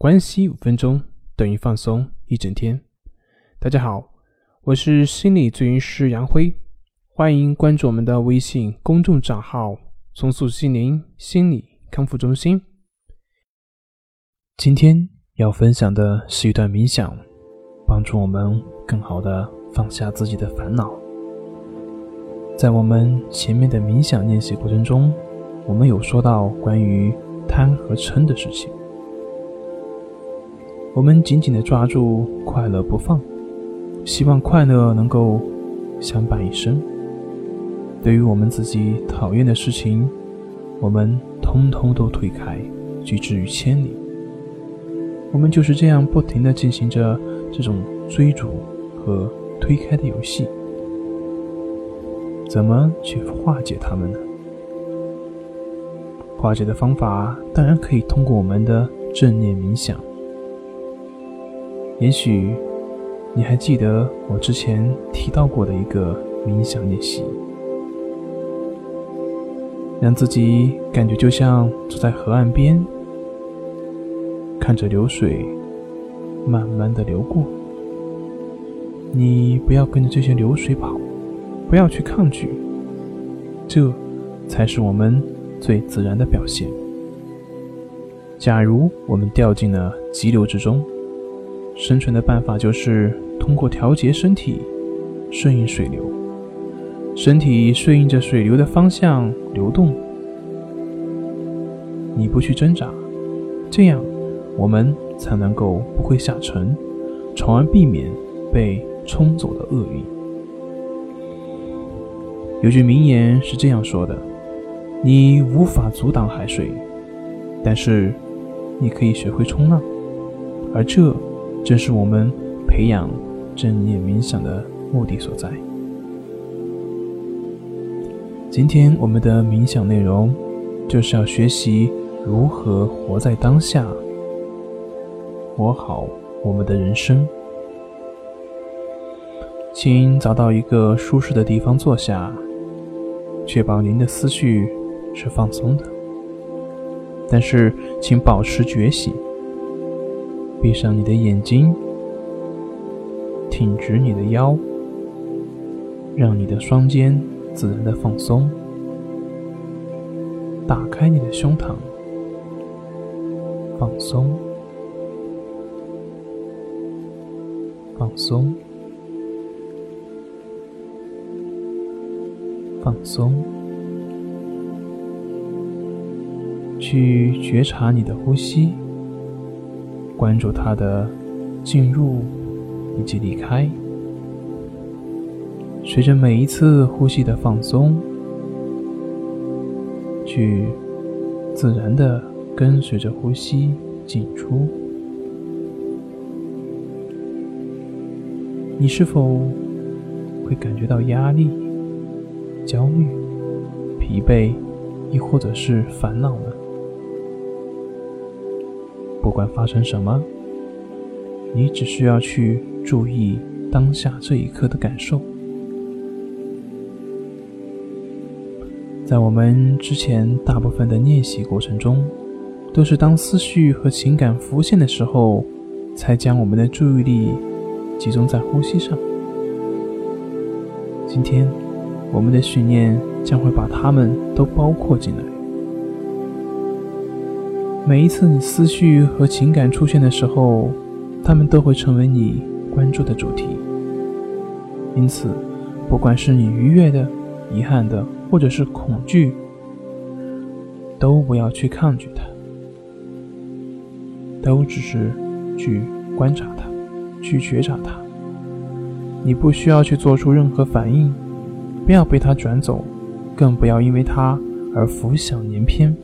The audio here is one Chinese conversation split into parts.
关系五分钟等于放松一整天。大家好，我是心理咨询师杨辉，欢迎关注我们的微信公众账号“重塑心灵心理康复中心”。今天要分享的是一段冥想，帮助我们更好的放下自己的烦恼。在我们前面的冥想练习过程中，我们有说到关于贪和嗔的事情。我们紧紧地抓住快乐不放，希望快乐能够相伴一生。对于我们自己讨厌的事情，我们通通都推开，拒之于千里。我们就是这样不停地进行着这种追逐和推开的游戏。怎么去化解它们呢？化解的方法当然可以通过我们的正念冥想。也许你还记得我之前提到过的一个冥想练习，让自己感觉就像坐在河岸边，看着流水慢慢的流过。你不要跟着这些流水跑，不要去抗拒，这才是我们最自然的表现。假如我们掉进了急流之中，生存的办法就是通过调节身体，顺应水流。身体顺应着水流的方向流动，你不去挣扎，这样我们才能够不会下沉，从而避免被冲走的厄运。有句名言是这样说的：“你无法阻挡海水，但是你可以学会冲浪。”而这。正是我们培养正念冥想的目的所在。今天我们的冥想内容就是要学习如何活在当下，活好我们的人生。请找到一个舒适的地方坐下，确保您的思绪是放松的，但是请保持觉醒。闭上你的眼睛，挺直你的腰，让你的双肩自然的放松。打开你的胸膛，放松，放松，放松。去觉察你的呼吸。关注它的进入以及离开，随着每一次呼吸的放松，去自然的跟随着呼吸进出。你是否会感觉到压力、焦虑、疲惫，亦或者是烦恼呢？不管发生什么，你只需要去注意当下这一刻的感受。在我们之前大部分的练习过程中，都是当思绪和情感浮现的时候，才将我们的注意力集中在呼吸上。今天，我们的训练将会把它们都包括进来。每一次你思绪和情感出现的时候，他们都会成为你关注的主题。因此，不管是你愉悦的、遗憾的，或者是恐惧，都不要去抗拒它，都只是去观察它，去觉察它。你不需要去做出任何反应，不要被它转走，更不要因为它而浮想联翩。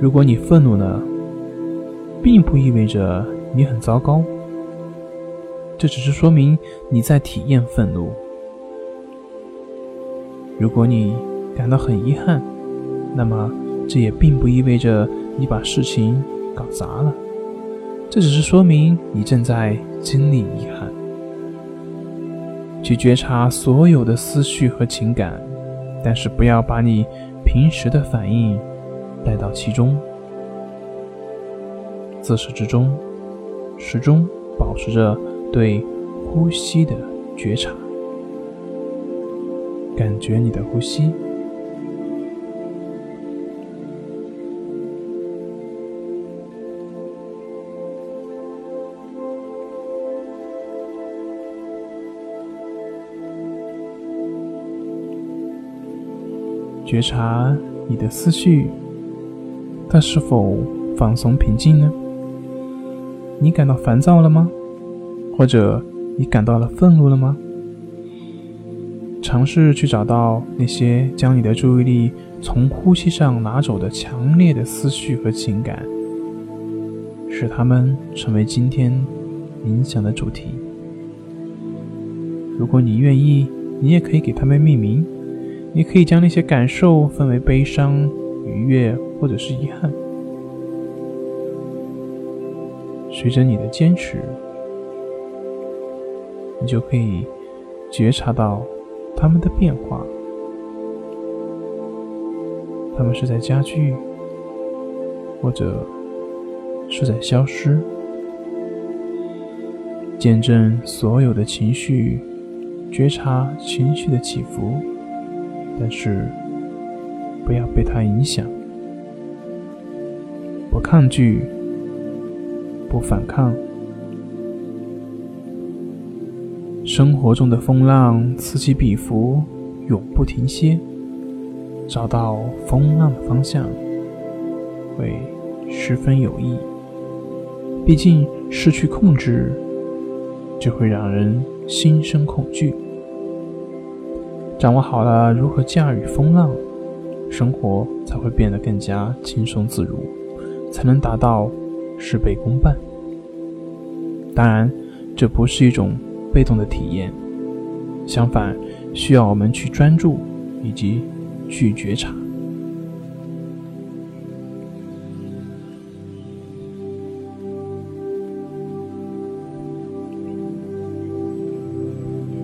如果你愤怒呢，并不意味着你很糟糕，这只是说明你在体验愤怒。如果你感到很遗憾，那么这也并不意味着你把事情搞砸了，这只是说明你正在经历遗憾。去觉察所有的思绪和情感，但是不要把你平时的反应。带到其中，自始至终，始终保持着对呼吸的觉察，感觉你的呼吸。觉察你的思绪，他是否放松平静呢？你感到烦躁了吗？或者你感到了愤怒了吗？尝试去找到那些将你的注意力从呼吸上拿走的强烈的思绪和情感，使它们成为今天冥想的主题。如果你愿意，你也可以给它们命名。你可以将那些感受分为悲伤、愉悦或者是遗憾。随着你的坚持，你就可以觉察到它们的变化。它们是在加剧，或者是在消失。见证所有的情绪，觉察情绪的起伏。但是，不要被它影响，不抗拒，不反抗。生活中的风浪此起彼伏，永不停歇。找到风浪的方向，会十分有益。毕竟，失去控制，就会让人心生恐惧。掌握好了如何驾驭风浪，生活才会变得更加轻松自如，才能达到事倍功半。当然，这不是一种被动的体验，相反，需要我们去专注以及去觉察。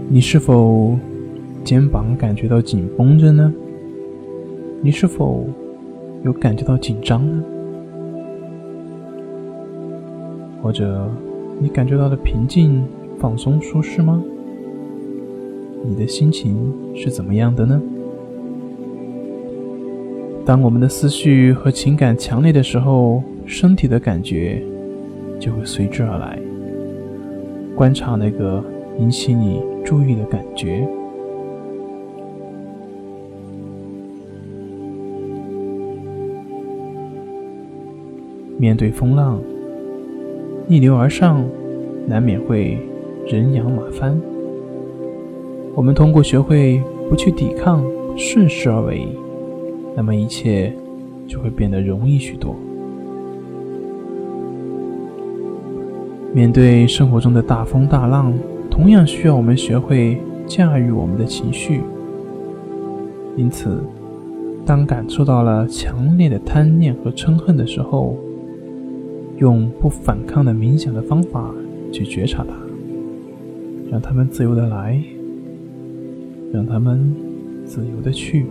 你是否？肩膀感觉到紧绷着呢？你是否有感觉到紧张呢？或者你感觉到了平静、放松、舒适吗？你的心情是怎么样的呢？当我们的思绪和情感强烈的时候，身体的感觉就会随之而来。观察那个引起你注意的感觉。面对风浪，逆流而上，难免会人仰马翻。我们通过学会不去抵抗，顺势而为，那么一切就会变得容易许多。面对生活中的大风大浪，同样需要我们学会驾驭我们的情绪。因此，当感受到了强烈的贪念和嗔恨的时候，用不反抗的冥想的方法去觉察它，让他们自由的来，让他们自由的去。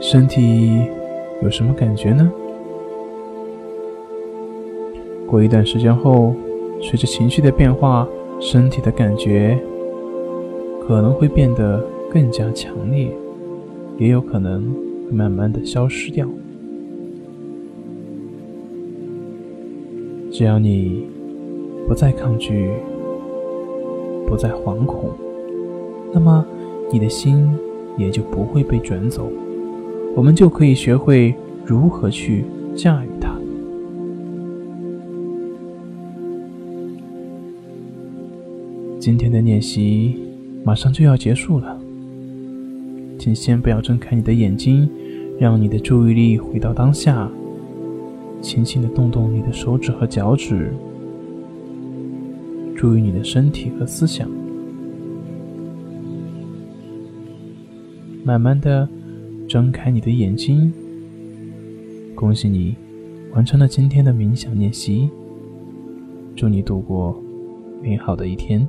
身体有什么感觉呢？过一段时间后，随着情绪的变化，身体的感觉可能会变得。更加强烈，也有可能会慢慢的消失掉。只要你不再抗拒，不再惶恐，那么你的心也就不会被卷走，我们就可以学会如何去驾驭它。今天的练习马上就要结束了。请先不要睁开你的眼睛，让你的注意力回到当下。轻轻的动动你的手指和脚趾，注意你的身体和思想。慢慢的睁开你的眼睛。恭喜你完成了今天的冥想练习。祝你度过美好的一天。